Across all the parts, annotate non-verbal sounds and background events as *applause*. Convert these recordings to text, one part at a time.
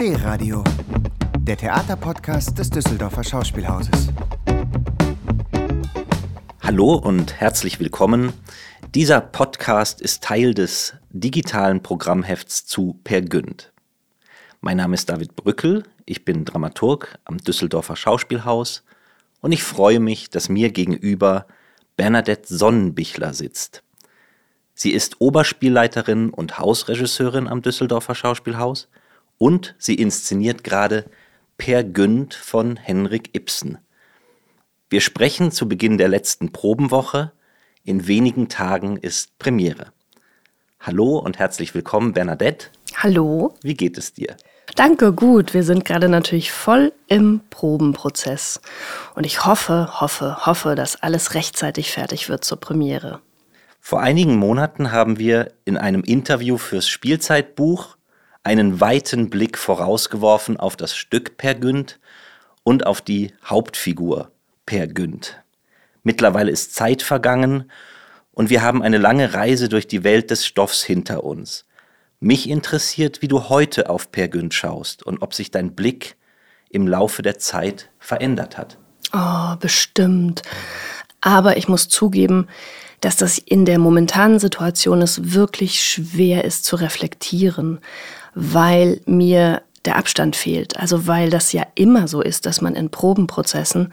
D-Radio, der Theaterpodcast des Düsseldorfer Schauspielhauses. Hallo und herzlich willkommen. Dieser Podcast ist Teil des digitalen Programmhefts zu Per Günd. Mein Name ist David Brückel, ich bin Dramaturg am Düsseldorfer Schauspielhaus und ich freue mich, dass mir gegenüber Bernadette Sonnenbichler sitzt. Sie ist Oberspielleiterin und Hausregisseurin am Düsseldorfer Schauspielhaus und sie inszeniert gerade Per Günd von Henrik Ibsen. Wir sprechen zu Beginn der letzten Probenwoche. In wenigen Tagen ist Premiere. Hallo und herzlich willkommen, Bernadette. Hallo. Wie geht es dir? Danke, gut. Wir sind gerade natürlich voll im Probenprozess. Und ich hoffe, hoffe, hoffe, dass alles rechtzeitig fertig wird zur Premiere. Vor einigen Monaten haben wir in einem Interview fürs Spielzeitbuch einen weiten Blick vorausgeworfen auf das Stück Per Günd und auf die Hauptfigur Per Günd. Mittlerweile ist Zeit vergangen und wir haben eine lange Reise durch die Welt des Stoffs hinter uns. Mich interessiert, wie du heute auf Per Günd schaust und ob sich dein Blick im Laufe der Zeit verändert hat. Oh, bestimmt. Aber ich muss zugeben, dass das in der momentanen Situation es wirklich schwer ist zu reflektieren, weil mir der Abstand fehlt. Also weil das ja immer so ist, dass man in Probenprozessen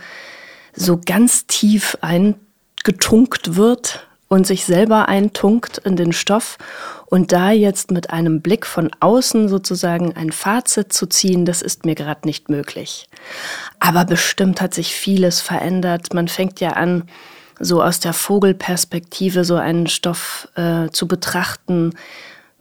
so ganz tief eingetunkt wird und sich selber eintunkt in den Stoff und da jetzt mit einem Blick von außen sozusagen ein Fazit zu ziehen, das ist mir gerade nicht möglich. Aber bestimmt hat sich vieles verändert. Man fängt ja an, so aus der Vogelperspektive so einen Stoff äh, zu betrachten,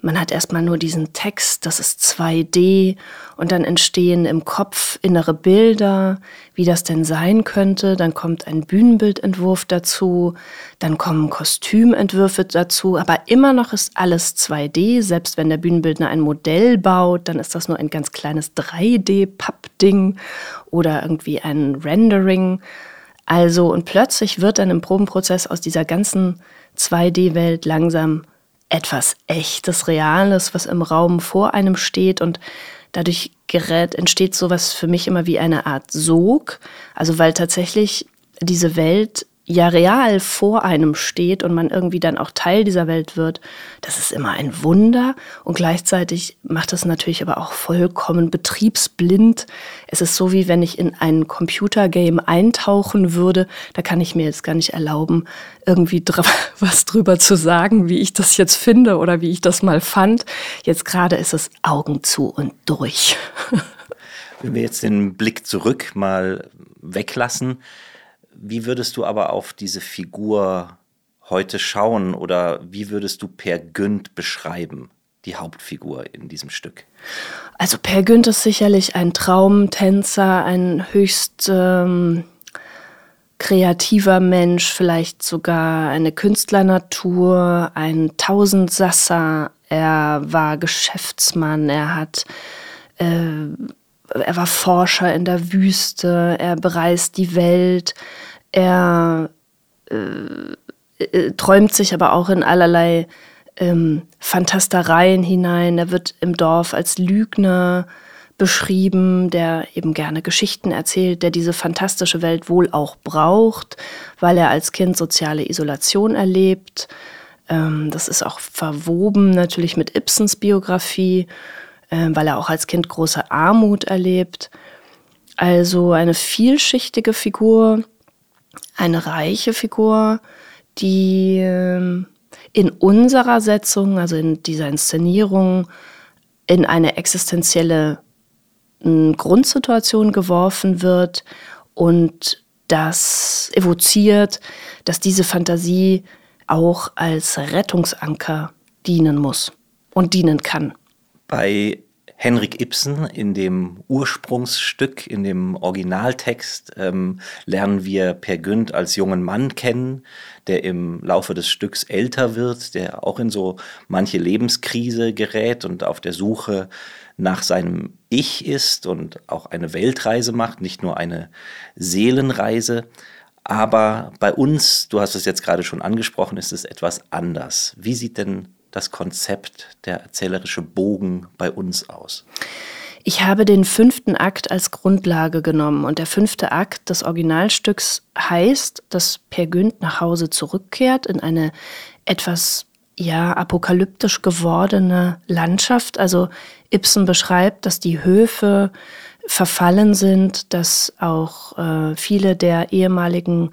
man hat erstmal nur diesen Text, das ist 2D und dann entstehen im Kopf innere Bilder, wie das denn sein könnte. Dann kommt ein Bühnenbildentwurf dazu, dann kommen Kostümentwürfe dazu, aber immer noch ist alles 2D. Selbst wenn der Bühnenbildner ein Modell baut, dann ist das nur ein ganz kleines 3D-Pappding oder irgendwie ein Rendering. Also und plötzlich wird dann im Probenprozess aus dieser ganzen 2D-Welt langsam etwas Echtes, Reales, was im Raum vor einem steht und dadurch gerät, entsteht sowas für mich immer wie eine Art Sog. Also weil tatsächlich diese Welt ja real vor einem steht und man irgendwie dann auch Teil dieser Welt wird, das ist immer ein Wunder und gleichzeitig macht es natürlich aber auch vollkommen betriebsblind. Es ist so wie wenn ich in ein Computergame eintauchen würde, da kann ich mir jetzt gar nicht erlauben, irgendwie dr *laughs* was drüber zu sagen, wie ich das jetzt finde oder wie ich das mal fand. Jetzt gerade ist es Augen zu und durch. *laughs* Wenn wir jetzt den Blick zurück mal weglassen, wie würdest du aber auf diese Figur heute schauen oder wie würdest du Per Günd beschreiben, die Hauptfigur in diesem Stück? Also Per Günd ist sicherlich ein Traumtänzer, ein höchst ähm, kreativer Mensch, vielleicht sogar eine Künstlernatur, ein Tausendsasser. Er war Geschäftsmann, er hat äh, er war Forscher in der Wüste, er bereist die Welt, er äh, äh, träumt sich aber auch in allerlei ähm, Fantastereien hinein. Er wird im Dorf als Lügner beschrieben, der eben gerne Geschichten erzählt, der diese fantastische Welt wohl auch braucht, weil er als Kind soziale Isolation erlebt. Ähm, das ist auch verwoben natürlich mit Ibsens Biografie. Ähm, weil er auch als Kind große Armut erlebt. Also eine vielschichtige Figur, eine reiche Figur, die ähm, in unserer Setzung, also in dieser Inszenierung, in eine existenzielle hm, Grundsituation geworfen wird und das evoziert, dass diese Fantasie auch als Rettungsanker dienen muss und dienen kann. Bei Henrik Ibsen in dem Ursprungsstück, in dem Originaltext, ähm, lernen wir Per Günd als jungen Mann kennen, der im Laufe des Stücks älter wird, der auch in so manche Lebenskrise gerät und auf der Suche nach seinem Ich ist und auch eine Weltreise macht, nicht nur eine Seelenreise. Aber bei uns, du hast es jetzt gerade schon angesprochen, ist es etwas anders. Wie sieht denn das Konzept, der erzählerische Bogen bei uns aus? Ich habe den fünften Akt als Grundlage genommen und der fünfte Akt des Originalstücks heißt, dass Per Günd nach Hause zurückkehrt in eine etwas ja apokalyptisch gewordene Landschaft. Also Ibsen beschreibt, dass die Höfe verfallen sind, dass auch äh, viele der ehemaligen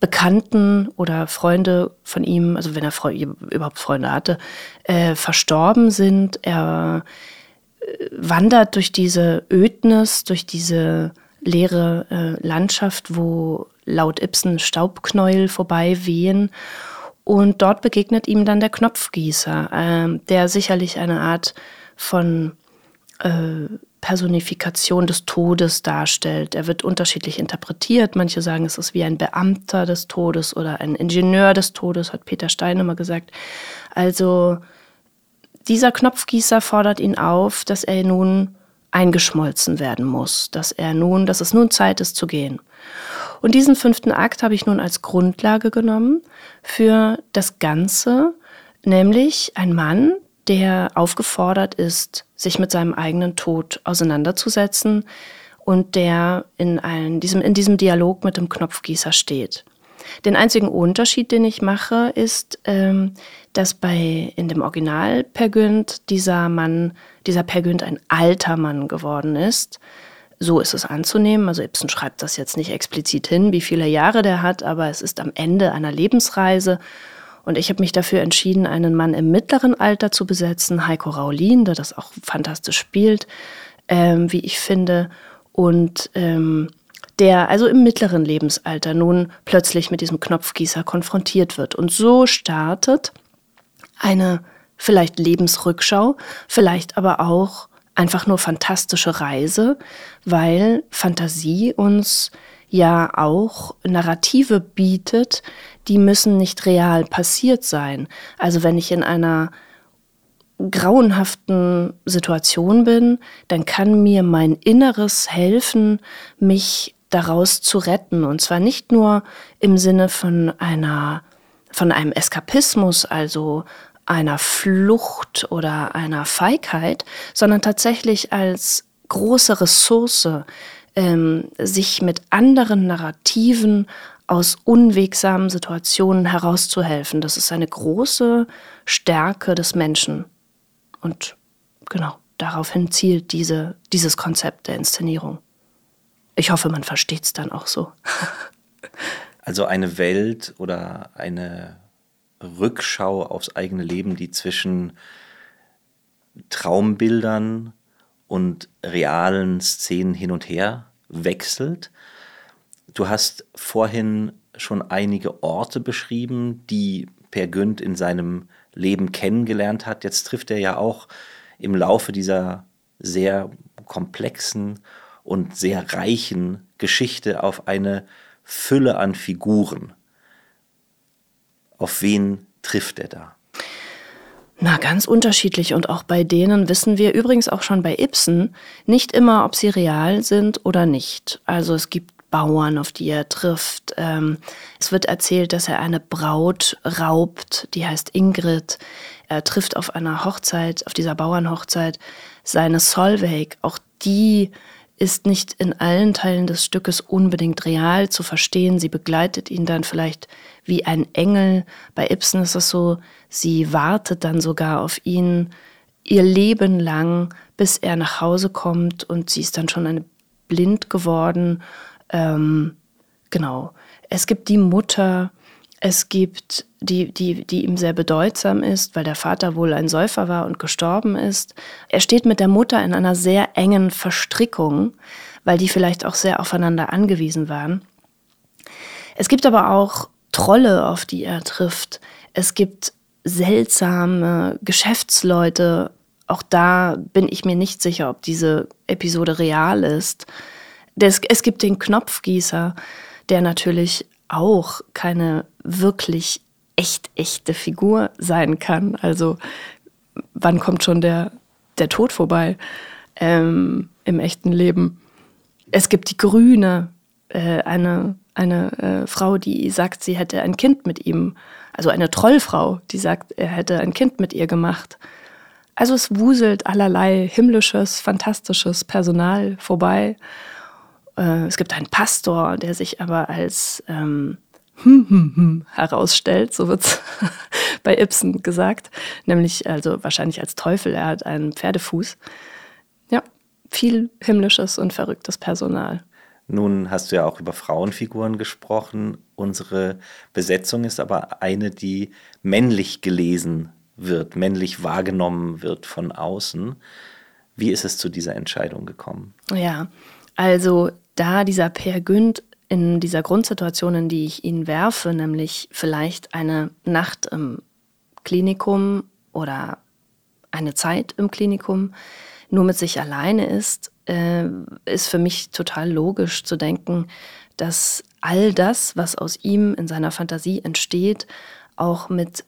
Bekannten oder Freunde von ihm, also wenn er Fre überhaupt Freunde hatte, äh, verstorben sind. Er äh, wandert durch diese Ödnis, durch diese leere äh, Landschaft, wo laut Ibsen Staubknäuel vorbei wehen. Und dort begegnet ihm dann der Knopfgießer, äh, der sicherlich eine Art von äh, Personifikation des Todes darstellt. Er wird unterschiedlich interpretiert. Manche sagen, es ist wie ein Beamter des Todes oder ein Ingenieur des Todes, hat Peter Stein immer gesagt. Also dieser Knopfgießer fordert ihn auf, dass er nun eingeschmolzen werden muss, dass er nun, dass es nun Zeit ist zu gehen. Und diesen fünften Akt habe ich nun als Grundlage genommen für das Ganze, nämlich ein Mann, der aufgefordert ist, sich mit seinem eigenen Tod auseinanderzusetzen und der in, ein, diesem, in diesem Dialog mit dem Knopfgießer steht. Den einzigen Unterschied, den ich mache, ist, ähm, dass bei in dem Original Per Günd dieser Mann, dieser Per Günd ein alter Mann geworden ist. So ist es anzunehmen. Also Ibsen schreibt das jetzt nicht explizit hin, wie viele Jahre der hat, aber es ist am Ende einer Lebensreise und ich habe mich dafür entschieden, einen Mann im mittleren Alter zu besetzen, Heiko Raulin, der das auch fantastisch spielt, ähm, wie ich finde. Und ähm, der also im mittleren Lebensalter nun plötzlich mit diesem Knopfgießer konfrontiert wird. Und so startet eine vielleicht Lebensrückschau, vielleicht aber auch einfach nur fantastische Reise, weil Fantasie uns ja auch Narrative bietet, die müssen nicht real passiert sein. Also wenn ich in einer grauenhaften Situation bin, dann kann mir mein Inneres helfen, mich daraus zu retten. Und zwar nicht nur im Sinne von einer, von einem Eskapismus, also einer Flucht oder einer Feigheit, sondern tatsächlich als große Ressource, ähm, sich mit anderen Narrativen aus unwegsamen Situationen herauszuhelfen. Das ist eine große Stärke des Menschen. Und genau, daraufhin zielt diese, dieses Konzept der Inszenierung. Ich hoffe, man versteht es dann auch so. *laughs* also eine Welt oder eine Rückschau aufs eigene Leben, die zwischen Traumbildern und realen Szenen hin und her wechselt. Du hast vorhin schon einige Orte beschrieben, die Per Günd in seinem Leben kennengelernt hat. Jetzt trifft er ja auch im Laufe dieser sehr komplexen und sehr reichen Geschichte auf eine Fülle an Figuren. Auf wen trifft er da? Na, ganz unterschiedlich. Und auch bei denen wissen wir übrigens auch schon bei Ibsen nicht immer, ob sie real sind oder nicht. Also es gibt Bauern, auf die er trifft. Ähm, es wird erzählt, dass er eine Braut raubt, die heißt Ingrid. Er trifft auf einer Hochzeit, auf dieser Bauernhochzeit, seine Solveig. Auch die ist nicht in allen Teilen des Stückes unbedingt real zu verstehen. Sie begleitet ihn dann vielleicht wie ein Engel. Bei Ibsen ist es so, sie wartet dann sogar auf ihn ihr Leben lang, bis er nach Hause kommt und sie ist dann schon eine blind geworden. Ähm, genau. Es gibt die Mutter, es gibt die, die, die ihm sehr bedeutsam ist, weil der Vater wohl ein Säufer war und gestorben ist. Er steht mit der Mutter in einer sehr engen Verstrickung, weil die vielleicht auch sehr aufeinander angewiesen waren. Es gibt aber auch Trolle, auf die er trifft. Es gibt seltsame Geschäftsleute. Auch da bin ich mir nicht sicher, ob diese Episode real ist. Es gibt den Knopfgießer, der natürlich auch keine wirklich echt echte Figur sein kann. Also wann kommt schon der, der Tod vorbei ähm, im echten Leben? Es gibt die Grüne, äh, eine eine äh, Frau, die sagt, sie hätte ein Kind mit ihm, also eine Trollfrau, die sagt, er hätte ein Kind mit ihr gemacht. Also es wuselt allerlei himmlisches, fantastisches Personal vorbei. Äh, es gibt einen Pastor, der sich aber als ähm, herausstellt, so wird es *laughs* bei Ibsen gesagt, nämlich also wahrscheinlich als Teufel, er hat einen Pferdefuß. Ja, viel himmlisches und verrücktes Personal. Nun hast du ja auch über Frauenfiguren gesprochen. Unsere Besetzung ist aber eine, die männlich gelesen wird, männlich wahrgenommen wird von außen. Wie ist es zu dieser Entscheidung gekommen? Ja, also da dieser Per Günd in dieser Grundsituation, in die ich ihn werfe, nämlich vielleicht eine Nacht im Klinikum oder eine Zeit im Klinikum nur mit sich alleine ist, äh, ist für mich total logisch zu denken, dass all das, was aus ihm in seiner Fantasie entsteht, auch mit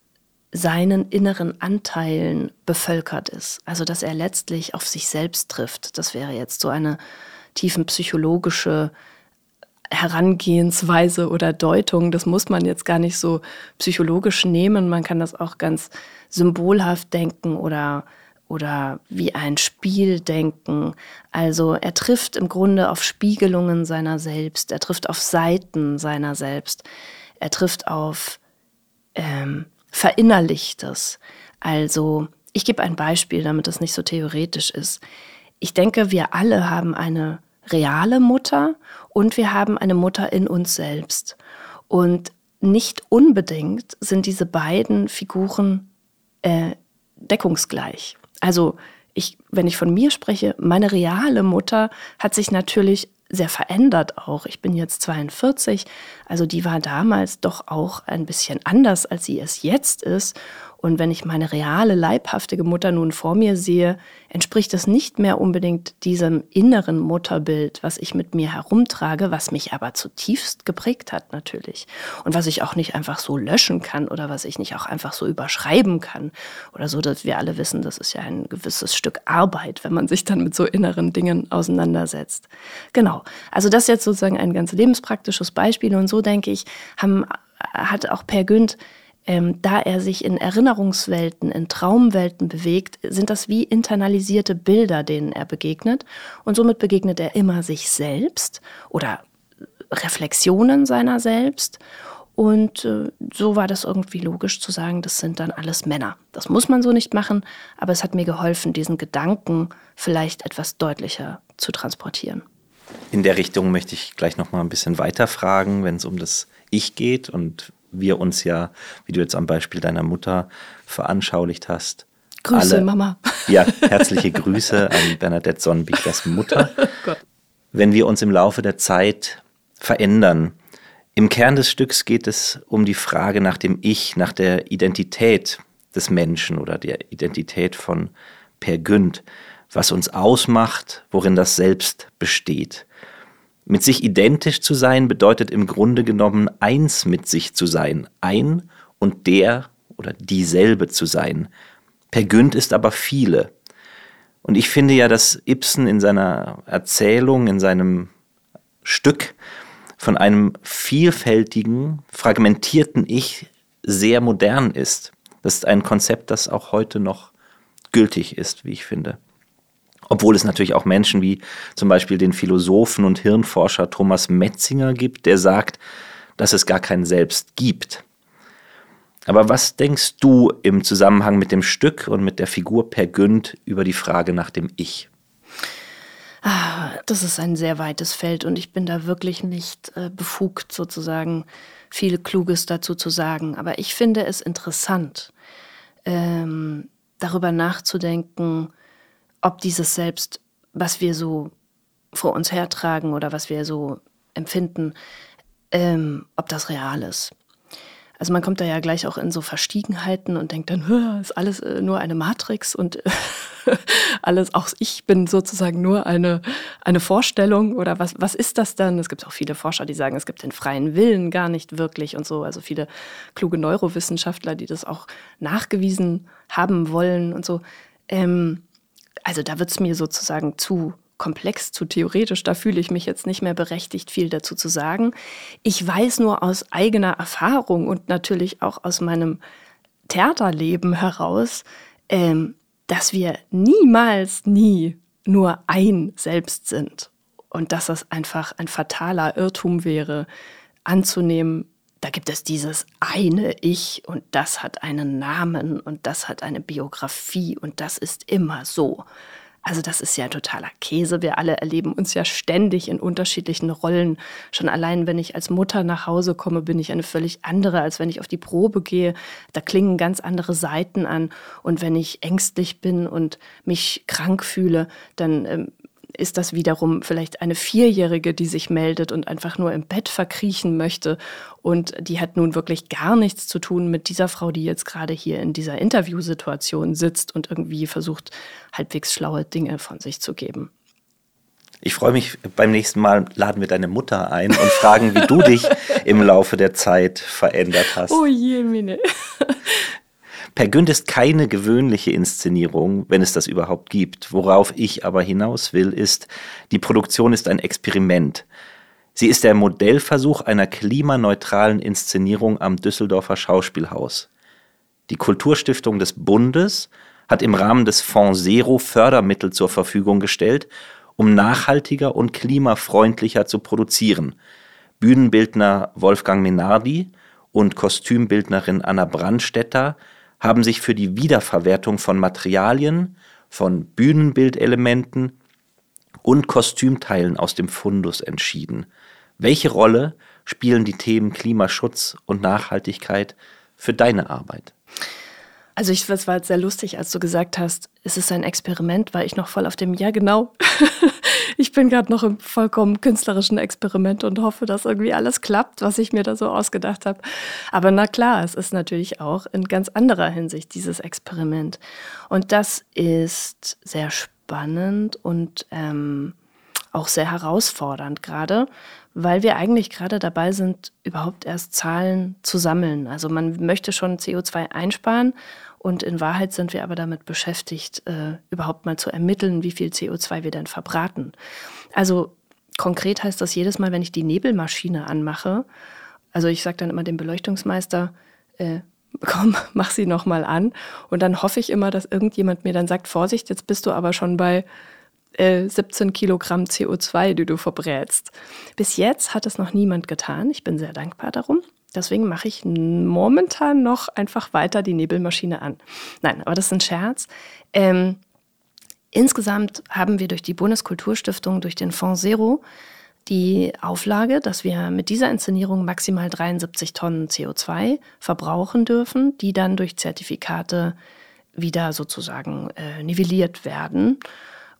seinen inneren Anteilen bevölkert ist. Also dass er letztlich auf sich selbst trifft. Das wäre jetzt so eine tiefenpsychologische Herangehensweise oder Deutung. Das muss man jetzt gar nicht so psychologisch nehmen. Man kann das auch ganz symbolhaft denken oder, oder wie ein Spiel denken. Also er trifft im Grunde auf Spiegelungen seiner selbst. Er trifft auf Seiten seiner selbst. Er trifft auf ähm, Verinnerlichtes. Also ich gebe ein Beispiel, damit es nicht so theoretisch ist. Ich denke, wir alle haben eine reale Mutter und wir haben eine Mutter in uns selbst. Und nicht unbedingt sind diese beiden Figuren äh, deckungsgleich. Also ich, wenn ich von mir spreche, meine reale Mutter hat sich natürlich sehr verändert auch. Ich bin jetzt 42, also die war damals doch auch ein bisschen anders, als sie es jetzt ist. Und wenn ich meine reale, leibhaftige Mutter nun vor mir sehe, entspricht es nicht mehr unbedingt diesem inneren Mutterbild, was ich mit mir herumtrage, was mich aber zutiefst geprägt hat natürlich. Und was ich auch nicht einfach so löschen kann oder was ich nicht auch einfach so überschreiben kann. Oder so, dass wir alle wissen, das ist ja ein gewisses Stück Arbeit, wenn man sich dann mit so inneren Dingen auseinandersetzt. Genau. Also das ist jetzt sozusagen ein ganz lebenspraktisches Beispiel. Und so denke ich, haben, hat auch Per Günd ähm, da er sich in Erinnerungswelten, in Traumwelten bewegt, sind das wie internalisierte Bilder, denen er begegnet. Und somit begegnet er immer sich selbst oder Reflexionen seiner selbst. Und äh, so war das irgendwie logisch zu sagen, das sind dann alles Männer. Das muss man so nicht machen, aber es hat mir geholfen, diesen Gedanken vielleicht etwas deutlicher zu transportieren. In der Richtung möchte ich gleich noch mal ein bisschen weiter fragen, wenn es um das Ich geht und wir uns ja, wie du jetzt am Beispiel deiner Mutter veranschaulicht hast. Grüße, alle, Mama. Ja, herzliche Grüße an Bernadette Sonnenbichers Mutter. *laughs* Oh Wenn wir uns im Laufe der Zeit verändern, im Kern des Stücks geht es um die Frage nach dem Ich, nach der Identität des Menschen oder der Identität von Per Günd, was uns ausmacht, worin das Selbst besteht. Mit sich identisch zu sein bedeutet im Grunde genommen eins mit sich zu sein, ein und der oder dieselbe zu sein. Per Günd ist aber viele. Und ich finde ja, dass Ibsen in seiner Erzählung, in seinem Stück von einem vielfältigen, fragmentierten Ich sehr modern ist. Das ist ein Konzept, das auch heute noch gültig ist, wie ich finde. Obwohl es natürlich auch Menschen wie zum Beispiel den Philosophen und Hirnforscher Thomas Metzinger gibt, der sagt, dass es gar kein Selbst gibt. Aber was denkst du im Zusammenhang mit dem Stück und mit der Figur Per Günd über die Frage nach dem Ich? Ah, das ist ein sehr weites Feld und ich bin da wirklich nicht äh, befugt, sozusagen viel Kluges dazu zu sagen. Aber ich finde es interessant, ähm, darüber nachzudenken, ob dieses Selbst, was wir so vor uns hertragen oder was wir so empfinden, ähm, ob das real ist. Also man kommt da ja gleich auch in so Verstiegenheiten und denkt dann, *laughs* ist alles äh, nur eine Matrix und *laughs* alles, auch ich bin sozusagen nur eine, eine Vorstellung oder was, was ist das dann? Es gibt auch viele Forscher, die sagen, es gibt den freien Willen gar nicht wirklich und so. Also viele kluge Neurowissenschaftler, die das auch nachgewiesen haben wollen und so. Ähm, also da wird es mir sozusagen zu komplex, zu theoretisch. Da fühle ich mich jetzt nicht mehr berechtigt, viel dazu zu sagen. Ich weiß nur aus eigener Erfahrung und natürlich auch aus meinem Theaterleben heraus, ähm, dass wir niemals, nie nur ein Selbst sind und dass das einfach ein fataler Irrtum wäre, anzunehmen, da gibt es dieses eine Ich und das hat einen Namen und das hat eine Biografie und das ist immer so. Also das ist ja totaler Käse. Wir alle erleben uns ja ständig in unterschiedlichen Rollen. Schon allein, wenn ich als Mutter nach Hause komme, bin ich eine völlig andere, als wenn ich auf die Probe gehe. Da klingen ganz andere Seiten an. Und wenn ich ängstlich bin und mich krank fühle, dann ähm, ist das wiederum vielleicht eine Vierjährige, die sich meldet und einfach nur im Bett verkriechen möchte. Und die hat nun wirklich gar nichts zu tun mit dieser Frau, die jetzt gerade hier in dieser Interviewsituation sitzt und irgendwie versucht, halbwegs schlaue Dinge von sich zu geben. Ich freue mich, beim nächsten Mal laden wir deine Mutter ein und fragen, wie du dich im Laufe der Zeit verändert hast. Oh je, Mine. Per Günd ist keine gewöhnliche Inszenierung, wenn es das überhaupt gibt. Worauf ich aber hinaus will, ist, die Produktion ist ein Experiment. Sie ist der Modellversuch einer klimaneutralen Inszenierung am Düsseldorfer Schauspielhaus. Die Kulturstiftung des Bundes hat im Rahmen des Fonds Zero Fördermittel zur Verfügung gestellt, um nachhaltiger und klimafreundlicher zu produzieren. Bühnenbildner Wolfgang Menardi und Kostümbildnerin Anna Brandstetter haben sich für die Wiederverwertung von Materialien, von Bühnenbildelementen und Kostümteilen aus dem Fundus entschieden. Welche Rolle spielen die Themen Klimaschutz und Nachhaltigkeit für deine Arbeit? Also ich, es war jetzt sehr lustig, als du gesagt hast, es ist ein Experiment, war ich noch voll auf dem, ja genau, ich bin gerade noch im vollkommen künstlerischen Experiment und hoffe, dass irgendwie alles klappt, was ich mir da so ausgedacht habe. Aber na klar, es ist natürlich auch in ganz anderer Hinsicht dieses Experiment. Und das ist sehr spannend und ähm, auch sehr herausfordernd gerade, weil wir eigentlich gerade dabei sind, überhaupt erst Zahlen zu sammeln. Also man möchte schon CO2 einsparen und in Wahrheit sind wir aber damit beschäftigt, äh, überhaupt mal zu ermitteln, wie viel CO2 wir denn verbraten. Also konkret heißt das jedes Mal, wenn ich die Nebelmaschine anmache, also ich sage dann immer dem Beleuchtungsmeister, äh, komm, *laughs* mach sie nochmal an. Und dann hoffe ich immer, dass irgendjemand mir dann sagt, Vorsicht, jetzt bist du aber schon bei äh, 17 Kilogramm CO2, die du verbrätst. Bis jetzt hat es noch niemand getan. Ich bin sehr dankbar darum. Deswegen mache ich momentan noch einfach weiter die Nebelmaschine an. Nein, aber das ist ein Scherz. Ähm, insgesamt haben wir durch die Bundeskulturstiftung, durch den Fonds Zero, die Auflage, dass wir mit dieser Inszenierung maximal 73 Tonnen CO2 verbrauchen dürfen, die dann durch Zertifikate wieder sozusagen äh, nivelliert werden.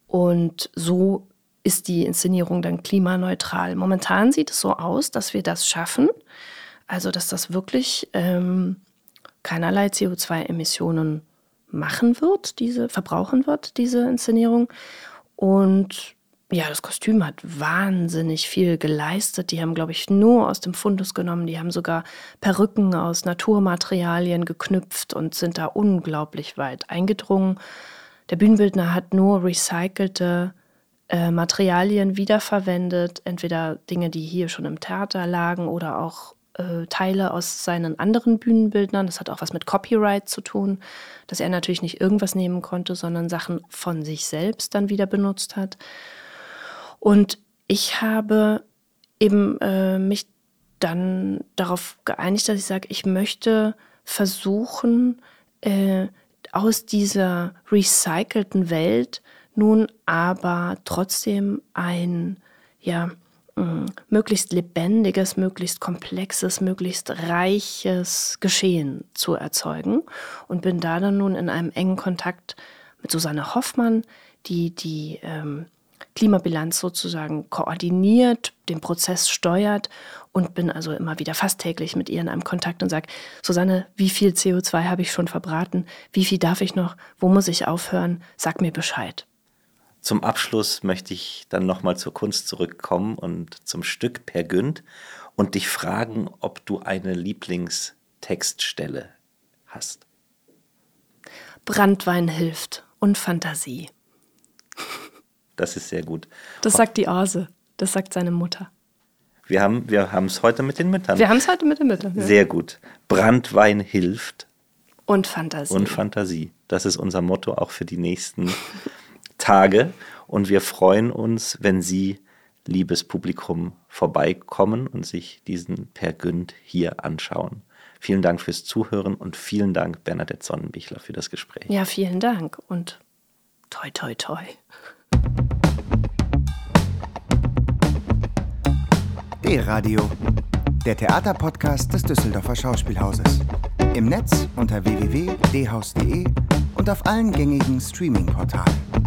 Und so ist die Inszenierung dann klimaneutral. Momentan sieht es so aus, dass wir das schaffen. Also, dass das wirklich ähm, keinerlei CO2-Emissionen machen wird, diese verbrauchen wird, diese Inszenierung. Und ja, das Kostüm hat wahnsinnig viel geleistet. Die haben, glaube ich, nur aus dem Fundus genommen. Die haben sogar Perücken aus Naturmaterialien geknüpft und sind da unglaublich weit eingedrungen. Der Bühnenbildner hat nur recycelte äh, Materialien wiederverwendet, entweder Dinge, die hier schon im Theater lagen oder auch äh, Teile aus seinen anderen Bühnenbildnern. Das hat auch was mit Copyright zu tun, dass er natürlich nicht irgendwas nehmen konnte, sondern Sachen von sich selbst dann wieder benutzt hat. Und ich habe eben äh, mich dann darauf geeinigt, dass ich sage, ich möchte versuchen, äh, aus dieser recycelten Welt nun aber trotzdem ein, ja, möglichst lebendiges, möglichst komplexes, möglichst reiches Geschehen zu erzeugen und bin da dann nun in einem engen Kontakt mit Susanne Hoffmann, die die ähm, Klimabilanz sozusagen koordiniert, den Prozess steuert und bin also immer wieder fast täglich mit ihr in einem Kontakt und sage, Susanne, wie viel CO2 habe ich schon verbraten? Wie viel darf ich noch? Wo muss ich aufhören? Sag mir Bescheid. Zum Abschluss möchte ich dann nochmal zur Kunst zurückkommen und zum Stück Per Günd und dich fragen, ob du eine Lieblingstextstelle hast. Brandwein hilft und Fantasie. Das ist sehr gut. Das sagt die Ase, das sagt seine Mutter. Wir haben wir es heute mit den Müttern. Wir haben es heute mit den Müttern. Ja. Sehr gut. Brandwein hilft. Und Fantasie. Und Fantasie. Das ist unser Motto auch für die nächsten *laughs* Tage. Und wir freuen uns, wenn Sie, liebes Publikum, vorbeikommen und sich diesen Per Günd hier anschauen. Vielen Dank fürs Zuhören und vielen Dank, Bernadette Sonnenbichler, für das Gespräch. Ja, vielen Dank und toi, toi, toi. D-Radio, der Theaterpodcast des Düsseldorfer Schauspielhauses. Im Netz unter www.dhaus.de und auf allen gängigen Streaming-Portalen.